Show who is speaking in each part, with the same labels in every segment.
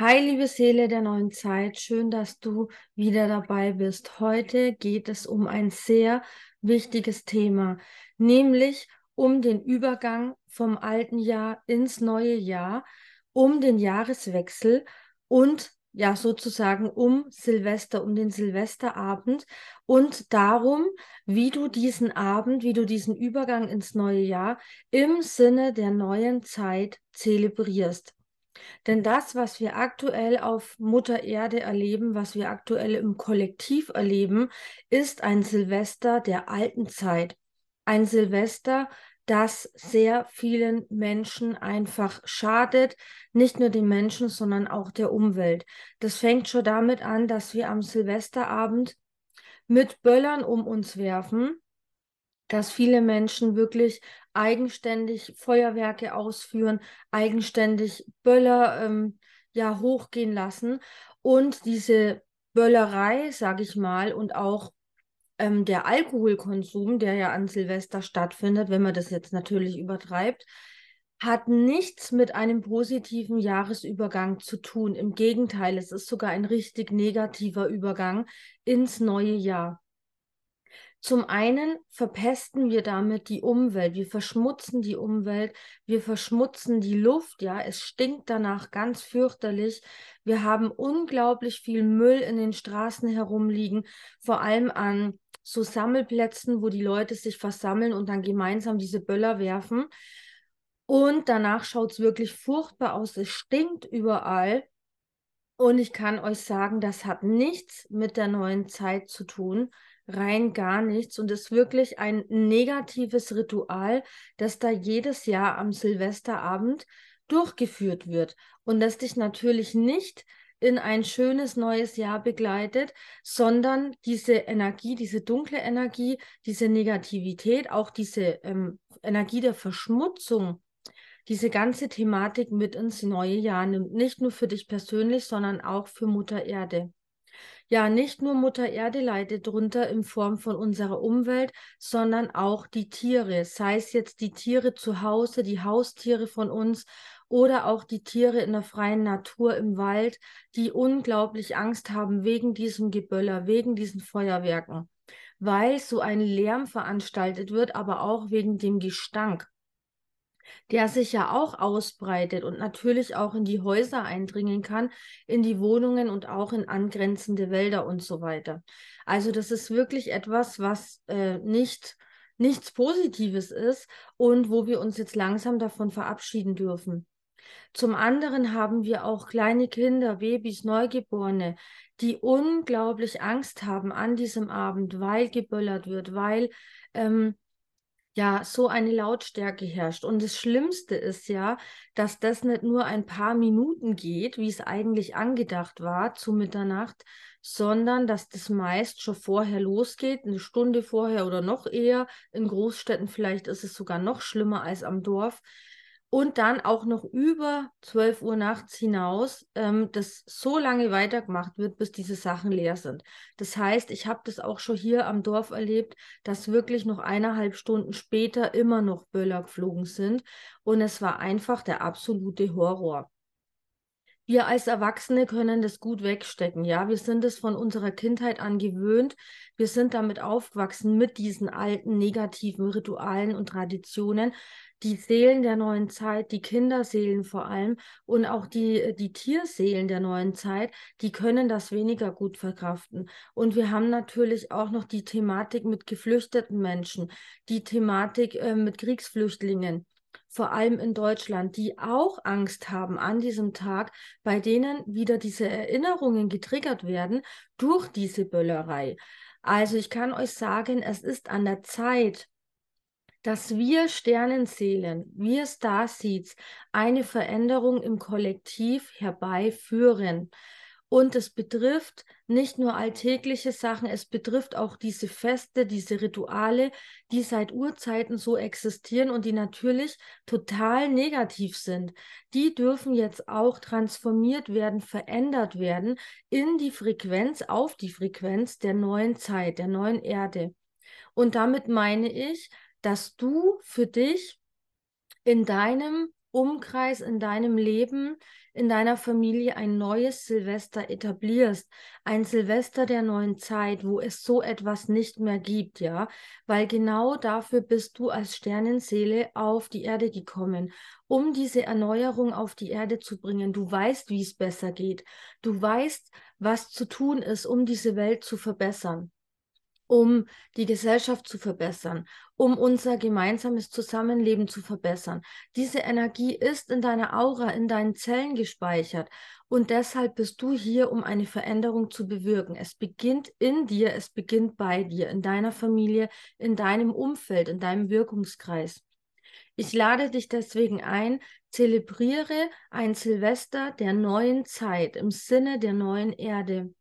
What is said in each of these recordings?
Speaker 1: Hi, liebe Seele der neuen Zeit, schön, dass du wieder dabei bist. Heute geht es um ein sehr wichtiges Thema, nämlich um den Übergang vom alten Jahr ins neue Jahr, um den Jahreswechsel und ja sozusagen um Silvester, um den Silvesterabend und darum, wie du diesen Abend, wie du diesen Übergang ins neue Jahr im Sinne der neuen Zeit zelebrierst. Denn das, was wir aktuell auf Mutter Erde erleben, was wir aktuell im Kollektiv erleben, ist ein Silvester der alten Zeit. Ein Silvester, das sehr vielen Menschen einfach schadet, nicht nur den Menschen, sondern auch der Umwelt. Das fängt schon damit an, dass wir am Silvesterabend mit Böllern um uns werfen, dass viele Menschen wirklich eigenständig Feuerwerke ausführen, eigenständig Böller ähm, ja hochgehen lassen und diese Böllerei, sage ich mal, und auch ähm, der Alkoholkonsum, der ja an Silvester stattfindet, wenn man das jetzt natürlich übertreibt, hat nichts mit einem positiven Jahresübergang zu tun. Im Gegenteil, es ist sogar ein richtig negativer Übergang ins neue Jahr. Zum einen verpesten wir damit die Umwelt, wir verschmutzen die Umwelt, wir verschmutzen die Luft, ja, es stinkt danach ganz fürchterlich. Wir haben unglaublich viel Müll in den Straßen herumliegen, vor allem an so Sammelplätzen, wo die Leute sich versammeln und dann gemeinsam diese Böller werfen. Und danach schaut es wirklich furchtbar aus, es stinkt überall. Und ich kann euch sagen, das hat nichts mit der neuen Zeit zu tun rein gar nichts und ist wirklich ein negatives Ritual, das da jedes Jahr am Silvesterabend durchgeführt wird und das dich natürlich nicht in ein schönes neues Jahr begleitet, sondern diese Energie, diese dunkle Energie, diese Negativität, auch diese ähm, Energie der Verschmutzung, diese ganze Thematik mit ins neue Jahr nimmt. Nicht nur für dich persönlich, sondern auch für Mutter Erde. Ja, nicht nur Mutter Erde leidet drunter in Form von unserer Umwelt, sondern auch die Tiere, sei es jetzt die Tiere zu Hause, die Haustiere von uns oder auch die Tiere in der freien Natur im Wald, die unglaublich Angst haben wegen diesem Geböller, wegen diesen Feuerwerken, weil so ein Lärm veranstaltet wird, aber auch wegen dem Gestank der sich ja auch ausbreitet und natürlich auch in die Häuser eindringen kann, in die Wohnungen und auch in angrenzende Wälder und so weiter. Also das ist wirklich etwas, was äh, nicht nichts Positives ist und wo wir uns jetzt langsam davon verabschieden dürfen. Zum anderen haben wir auch kleine Kinder, Babys, Neugeborene, die unglaublich Angst haben an diesem Abend, weil geböllert wird, weil ähm, ja so eine Lautstärke herrscht. Und das Schlimmste ist ja, dass das nicht nur ein paar Minuten geht, wie es eigentlich angedacht war zu Mitternacht, sondern dass das meist schon vorher losgeht, eine Stunde vorher oder noch eher. In Großstädten vielleicht ist es sogar noch schlimmer als am Dorf und dann auch noch über 12 Uhr nachts hinaus, ähm, das so lange weitergemacht wird, bis diese Sachen leer sind. Das heißt, ich habe das auch schon hier am Dorf erlebt, dass wirklich noch eineinhalb Stunden später immer noch Böller geflogen sind und es war einfach der absolute Horror. Wir als Erwachsene können das gut wegstecken, ja. Wir sind es von unserer Kindheit an gewöhnt. Wir sind damit aufgewachsen mit diesen alten negativen Ritualen und Traditionen die Seelen der neuen Zeit, die Kinderseelen vor allem und auch die, die Tierseelen der neuen Zeit, die können das weniger gut verkraften. Und wir haben natürlich auch noch die Thematik mit geflüchteten Menschen, die Thematik äh, mit Kriegsflüchtlingen vor allem in Deutschland, die auch Angst haben an diesem Tag, bei denen wieder diese Erinnerungen getriggert werden durch diese Böllerei. Also ich kann euch sagen, es ist an der Zeit, dass wir Sternenseelen, wir Starseeds, eine Veränderung im Kollektiv herbeiführen. Und es betrifft nicht nur alltägliche Sachen, es betrifft auch diese Feste, diese Rituale, die seit Urzeiten so existieren und die natürlich total negativ sind. Die dürfen jetzt auch transformiert werden, verändert werden in die Frequenz, auf die Frequenz der neuen Zeit, der neuen Erde. Und damit meine ich, dass du für dich in deinem Umkreis, in deinem Leben in deiner Familie ein neues Silvester etablierst, ein Silvester der neuen Zeit, wo es so etwas nicht mehr gibt, ja, weil genau dafür bist du als Sternenseele auf die Erde gekommen, um diese Erneuerung auf die Erde zu bringen. Du weißt, wie es besser geht. Du weißt, was zu tun ist, um diese Welt zu verbessern um die Gesellschaft zu verbessern, um unser gemeinsames Zusammenleben zu verbessern. Diese Energie ist in deiner Aura, in deinen Zellen gespeichert und deshalb bist du hier, um eine Veränderung zu bewirken. Es beginnt in dir, es beginnt bei dir, in deiner Familie, in deinem Umfeld, in deinem Wirkungskreis. Ich lade dich deswegen ein, zelebriere ein Silvester der neuen Zeit im Sinne der neuen Erde.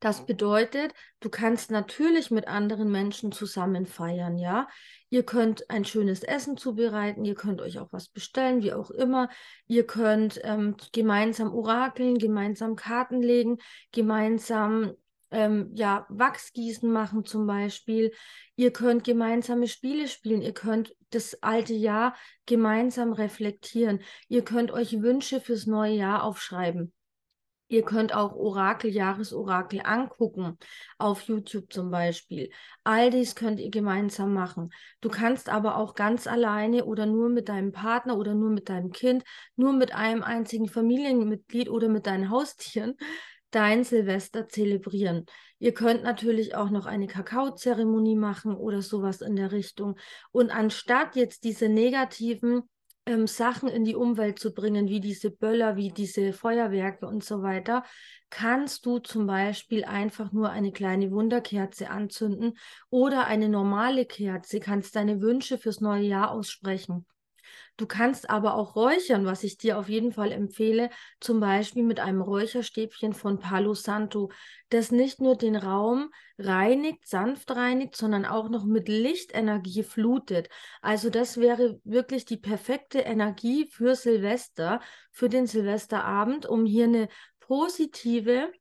Speaker 1: Das bedeutet, du kannst natürlich mit anderen Menschen zusammen feiern, ja. Ihr könnt ein schönes Essen zubereiten, ihr könnt euch auch was bestellen, wie auch immer. Ihr könnt ähm, gemeinsam orakeln, gemeinsam Karten legen, gemeinsam ähm, ja, Wachsgießen machen zum Beispiel. Ihr könnt gemeinsame Spiele spielen. Ihr könnt das alte Jahr gemeinsam reflektieren. Ihr könnt euch Wünsche fürs neue Jahr aufschreiben. Ihr könnt auch Orakel, Jahresorakel angucken, auf YouTube zum Beispiel. All dies könnt ihr gemeinsam machen. Du kannst aber auch ganz alleine oder nur mit deinem Partner oder nur mit deinem Kind, nur mit einem einzigen Familienmitglied oder mit deinen Haustieren dein Silvester zelebrieren. Ihr könnt natürlich auch noch eine Kakaozeremonie machen oder sowas in der Richtung. Und anstatt jetzt diese negativen ähm, Sachen in die Umwelt zu bringen, wie diese Böller, wie diese Feuerwerke und so weiter, kannst du zum Beispiel einfach nur eine kleine Wunderkerze anzünden oder eine normale Kerze, kannst deine Wünsche fürs neue Jahr aussprechen. Du kannst aber auch räuchern, was ich dir auf jeden Fall empfehle, zum Beispiel mit einem Räucherstäbchen von Palo Santo, das nicht nur den Raum reinigt, sanft reinigt, sondern auch noch mit Lichtenergie flutet. Also das wäre wirklich die perfekte Energie für Silvester, für den Silvesterabend, um hier eine positive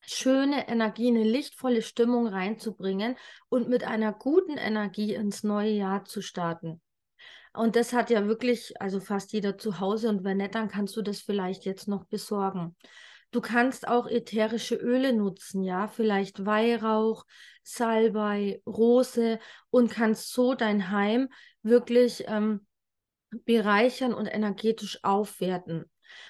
Speaker 1: schöne Energie, eine lichtvolle Stimmung reinzubringen und mit einer guten Energie ins neue Jahr zu starten. Und das hat ja wirklich, also fast jeder zu Hause. Und wenn nicht, dann kannst du das vielleicht jetzt noch besorgen. Du kannst auch ätherische Öle nutzen, ja, vielleicht Weihrauch, Salbei, Rose und kannst so dein Heim wirklich ähm, bereichern und energetisch aufwerten.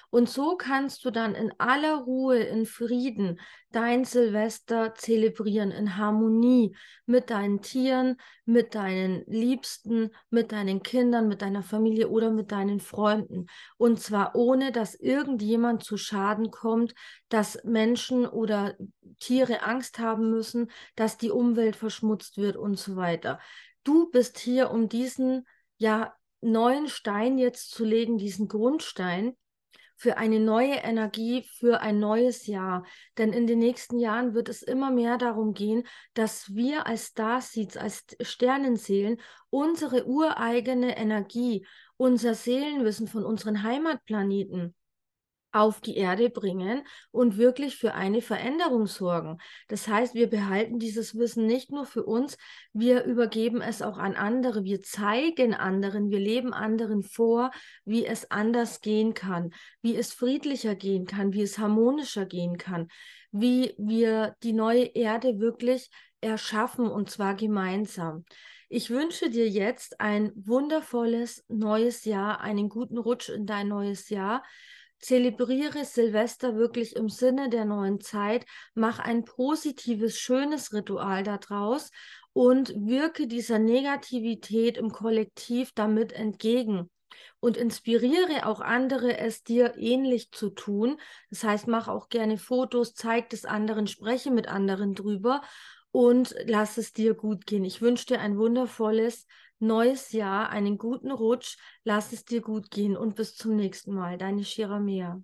Speaker 1: Und so kannst du dann in aller Ruhe, in Frieden dein Silvester zelebrieren, in Harmonie mit deinen Tieren, mit deinen Liebsten, mit deinen Kindern, mit deiner Familie oder mit deinen Freunden. Und zwar ohne, dass irgendjemand zu Schaden kommt, dass Menschen oder Tiere Angst haben müssen, dass die Umwelt verschmutzt wird und so weiter. Du bist hier, um diesen ja neuen Stein jetzt zu legen, diesen Grundstein, für eine neue Energie, für ein neues Jahr. Denn in den nächsten Jahren wird es immer mehr darum gehen, dass wir als Starseeds, als Sternenseelen unsere ureigene Energie, unser Seelenwissen von unseren Heimatplaneten auf die Erde bringen und wirklich für eine Veränderung sorgen. Das heißt, wir behalten dieses Wissen nicht nur für uns, wir übergeben es auch an andere, wir zeigen anderen, wir leben anderen vor, wie es anders gehen kann, wie es friedlicher gehen kann, wie es harmonischer gehen kann, wie wir die neue Erde wirklich erschaffen und zwar gemeinsam. Ich wünsche dir jetzt ein wundervolles neues Jahr, einen guten Rutsch in dein neues Jahr. Zelebriere Silvester wirklich im Sinne der neuen Zeit, mach ein positives, schönes Ritual daraus und wirke dieser Negativität im Kollektiv damit entgegen und inspiriere auch andere, es dir ähnlich zu tun. Das heißt, mach auch gerne Fotos, zeig es anderen, spreche mit anderen drüber und lass es dir gut gehen. Ich wünsche dir ein wundervolles neues Jahr, einen guten Rutsch, lass es dir gut gehen und bis zum nächsten Mal. Deine Shiramea.